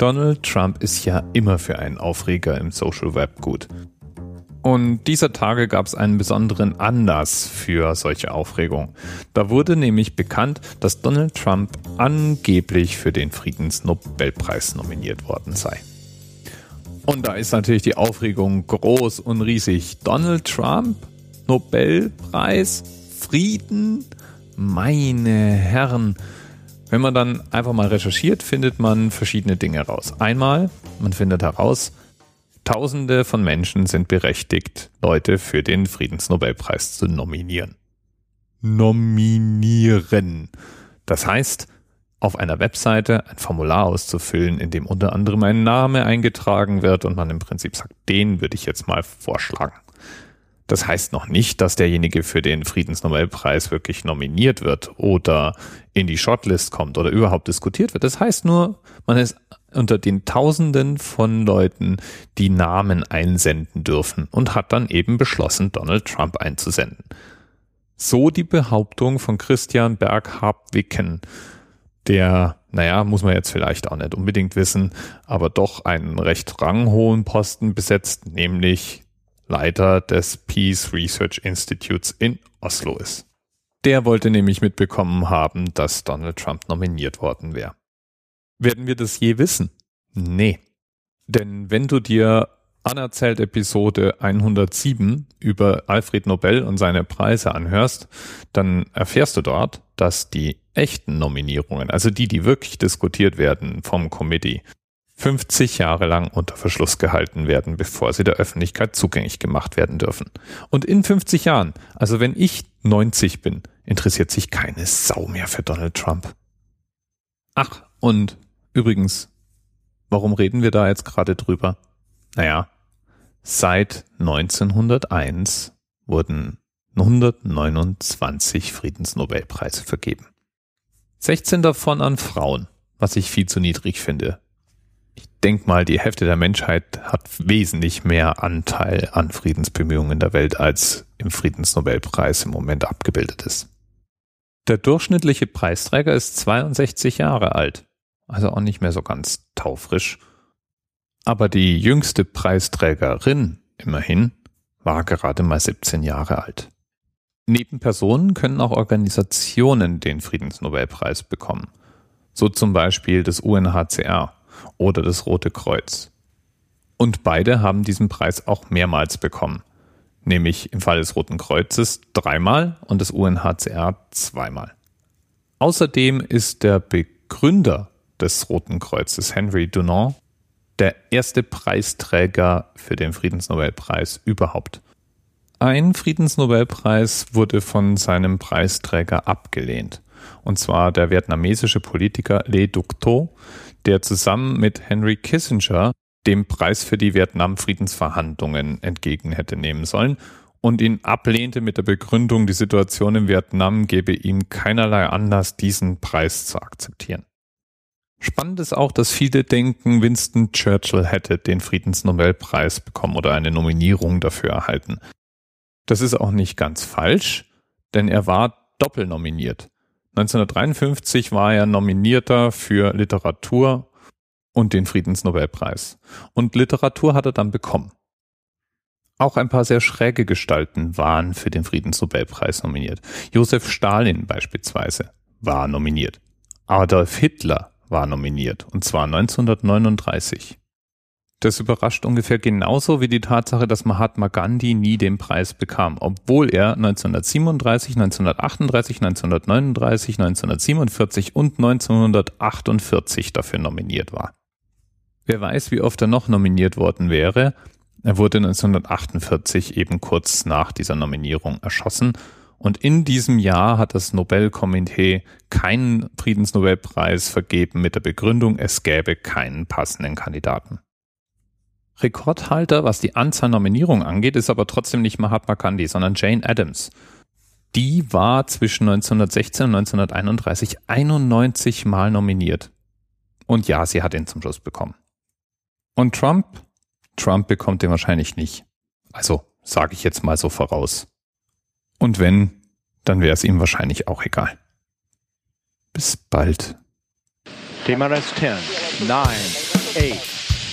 Donald Trump ist ja immer für einen Aufreger im Social Web gut. Und dieser Tage gab es einen besonderen Anlass für solche Aufregung. Da wurde nämlich bekannt, dass Donald Trump angeblich für den Friedensnobelpreis nominiert worden sei. Und da ist natürlich die Aufregung groß und riesig. Donald Trump, Nobelpreis, Frieden, meine Herren. Wenn man dann einfach mal recherchiert, findet man verschiedene Dinge raus. Einmal, man findet heraus, Tausende von Menschen sind berechtigt, Leute für den Friedensnobelpreis zu nominieren. Nominieren. Das heißt, auf einer Webseite ein Formular auszufüllen, in dem unter anderem ein Name eingetragen wird und man im Prinzip sagt, den würde ich jetzt mal vorschlagen. Das heißt noch nicht, dass derjenige für den Friedensnobelpreis wirklich nominiert wird oder in die Shortlist kommt oder überhaupt diskutiert wird. Das heißt nur, man ist unter den Tausenden von Leuten, die Namen einsenden dürfen und hat dann eben beschlossen, Donald Trump einzusenden. So die Behauptung von Christian Berghardt-Wicken, der, naja, muss man jetzt vielleicht auch nicht unbedingt wissen, aber doch einen recht ranghohen Posten besetzt, nämlich Leiter des Peace Research Institutes in Oslo ist. Der wollte nämlich mitbekommen haben, dass Donald Trump nominiert worden wäre. Werden wir das je wissen? Nee. Denn wenn du dir anerzählt Episode 107 über Alfred Nobel und seine Preise anhörst, dann erfährst du dort, dass die echten Nominierungen, also die, die wirklich diskutiert werden vom Committee, 50 Jahre lang unter Verschluss gehalten werden, bevor sie der Öffentlichkeit zugänglich gemacht werden dürfen. Und in 50 Jahren, also wenn ich 90 bin, interessiert sich keine Sau mehr für Donald Trump. Ach, und übrigens, warum reden wir da jetzt gerade drüber? Naja, seit 1901 wurden 129 Friedensnobelpreise vergeben. 16 davon an Frauen, was ich viel zu niedrig finde ich denke mal, die Hälfte der Menschheit hat wesentlich mehr Anteil an Friedensbemühungen in der Welt, als im Friedensnobelpreis im Moment abgebildet ist. Der durchschnittliche Preisträger ist 62 Jahre alt, also auch nicht mehr so ganz taufrisch. Aber die jüngste Preisträgerin, immerhin, war gerade mal 17 Jahre alt. Neben Personen können auch Organisationen den Friedensnobelpreis bekommen. So zum Beispiel das UNHCR, oder das Rote Kreuz. Und beide haben diesen Preis auch mehrmals bekommen. Nämlich im Fall des Roten Kreuzes dreimal und des UNHCR zweimal. Außerdem ist der Begründer des Roten Kreuzes, Henry Dunant, der erste Preisträger für den Friedensnobelpreis überhaupt. Ein Friedensnobelpreis wurde von seinem Preisträger abgelehnt. Und zwar der vietnamesische Politiker Le Duc Tho, der zusammen mit Henry Kissinger dem Preis für die Vietnam-Friedensverhandlungen entgegen hätte nehmen sollen und ihn ablehnte mit der Begründung, die Situation in Vietnam gebe ihm keinerlei Anlass, diesen Preis zu akzeptieren. Spannend ist auch, dass viele denken, Winston Churchill hätte den Friedensnobelpreis bekommen oder eine Nominierung dafür erhalten. Das ist auch nicht ganz falsch, denn er war doppelnominiert. 1953 war er Nominierter für Literatur und den Friedensnobelpreis. Und Literatur hat er dann bekommen. Auch ein paar sehr schräge Gestalten waren für den Friedensnobelpreis nominiert. Josef Stalin beispielsweise war nominiert. Adolf Hitler war nominiert, und zwar 1939. Das überrascht ungefähr genauso wie die Tatsache, dass Mahatma Gandhi nie den Preis bekam, obwohl er 1937, 1938, 1939, 1947 und 1948 dafür nominiert war. Wer weiß, wie oft er noch nominiert worden wäre. Er wurde 1948 eben kurz nach dieser Nominierung erschossen und in diesem Jahr hat das Nobelkomitee keinen Friedensnobelpreis vergeben mit der Begründung, es gäbe keinen passenden Kandidaten. Rekordhalter, was die Anzahl Nominierungen angeht, ist aber trotzdem nicht Mahatma Gandhi, sondern Jane Addams. Die war zwischen 1916 und 1931 91 Mal nominiert. Und ja, sie hat ihn zum Schluss bekommen. Und Trump? Trump bekommt den wahrscheinlich nicht. Also sage ich jetzt mal so voraus. Und wenn, dann wäre es ihm wahrscheinlich auch egal. Bis bald. Thema Rest 10, 9,